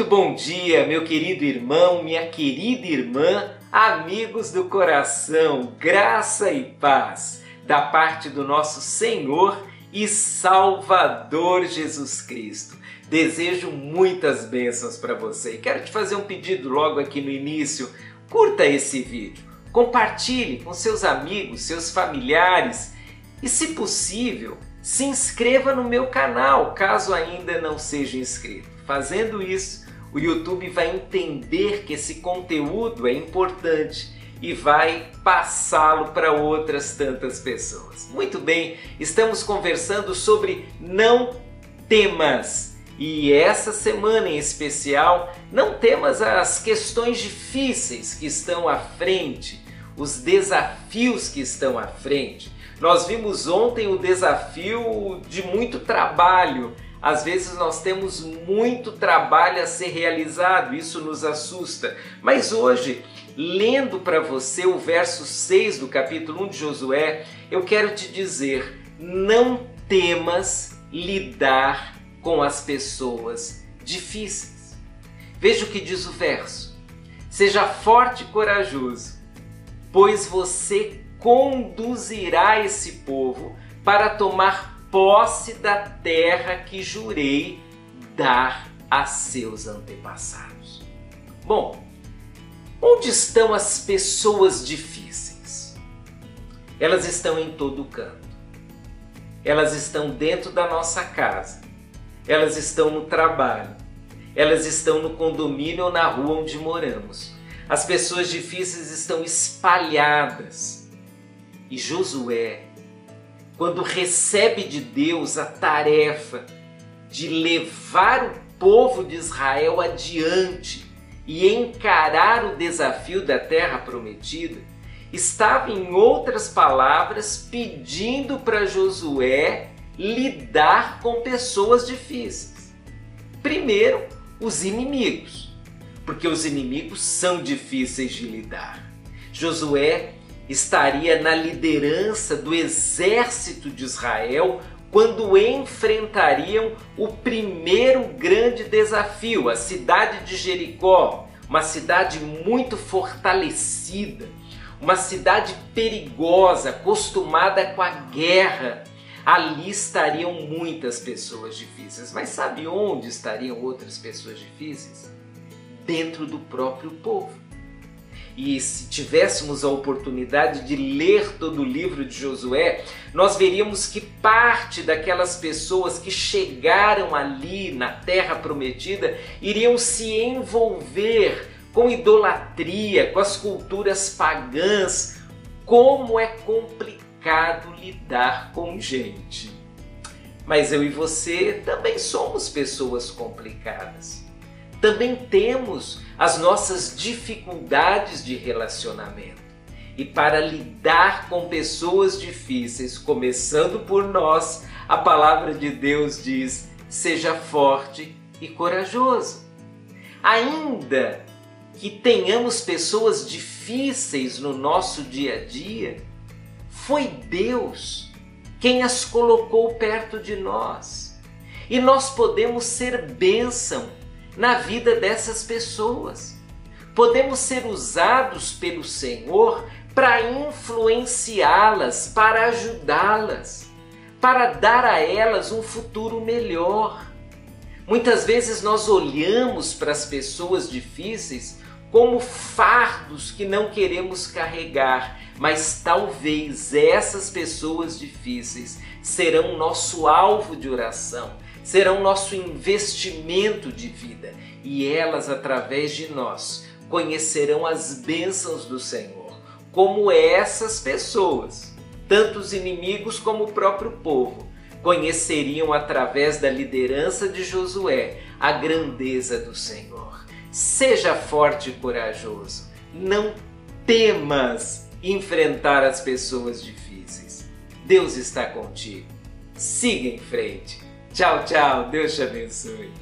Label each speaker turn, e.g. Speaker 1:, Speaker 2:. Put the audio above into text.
Speaker 1: bom dia, meu querido irmão, minha querida irmã, amigos do coração, graça e paz da parte do nosso Senhor e Salvador Jesus Cristo. Desejo muitas bênçãos para você e quero te fazer um pedido logo aqui no início. Curta esse vídeo, compartilhe com seus amigos, seus familiares e, se possível, se inscreva no meu canal caso ainda não seja inscrito. Fazendo isso, o YouTube vai entender que esse conteúdo é importante e vai passá-lo para outras tantas pessoas. Muito bem, estamos conversando sobre não temas. E essa semana em especial, não temas as questões difíceis que estão à frente, os desafios que estão à frente. Nós vimos ontem o desafio de muito trabalho. Às vezes nós temos muito trabalho a ser realizado, isso nos assusta. Mas hoje, lendo para você o verso 6 do capítulo 1 de Josué, eu quero te dizer: não temas lidar com as pessoas difíceis. Veja o que diz o verso: Seja forte e corajoso, pois você conduzirá esse povo para tomar posse da terra que jurei dar a seus antepassados. Bom, onde estão as pessoas difíceis? Elas estão em todo canto. Elas estão dentro da nossa casa. Elas estão no trabalho. Elas estão no condomínio ou na rua onde moramos. As pessoas difíceis estão espalhadas e Josué, quando recebe de Deus a tarefa de levar o povo de Israel adiante e encarar o desafio da terra prometida, estava, em outras palavras, pedindo para Josué lidar com pessoas difíceis. Primeiro, os inimigos, porque os inimigos são difíceis de lidar. Josué estaria na liderança do exército de Israel quando enfrentariam o primeiro grande desafio, a cidade de Jericó, uma cidade muito fortalecida, uma cidade perigosa, acostumada com a guerra. Ali estariam muitas pessoas difíceis, mas sabe onde estariam outras pessoas difíceis? Dentro do próprio povo. E se tivéssemos a oportunidade de ler todo o livro de Josué, nós veríamos que parte daquelas pessoas que chegaram ali na terra prometida iriam se envolver com idolatria, com as culturas pagãs. Como é complicado lidar com gente. Mas eu e você também somos pessoas complicadas. Também temos as nossas dificuldades de relacionamento. E para lidar com pessoas difíceis, começando por nós, a palavra de Deus diz: seja forte e corajoso. Ainda que tenhamos pessoas difíceis no nosso dia a dia, foi Deus quem as colocou perto de nós. E nós podemos ser bênção na vida dessas pessoas. Podemos ser usados pelo Senhor para influenciá-las, para ajudá-las, para dar a elas um futuro melhor. Muitas vezes nós olhamos para as pessoas difíceis como fardos que não queremos carregar, mas talvez essas pessoas difíceis serão nosso alvo de oração, serão nosso investimento de vida e elas, através de nós, conhecerão as bênçãos do Senhor, como essas pessoas, tanto os inimigos como o próprio povo, conheceriam através da liderança de Josué a grandeza do Senhor. Seja forte e corajoso, não temas enfrentar as pessoas difíceis. Deus está contigo. Siga em frente Tchau, tchau. Deus te abençoe.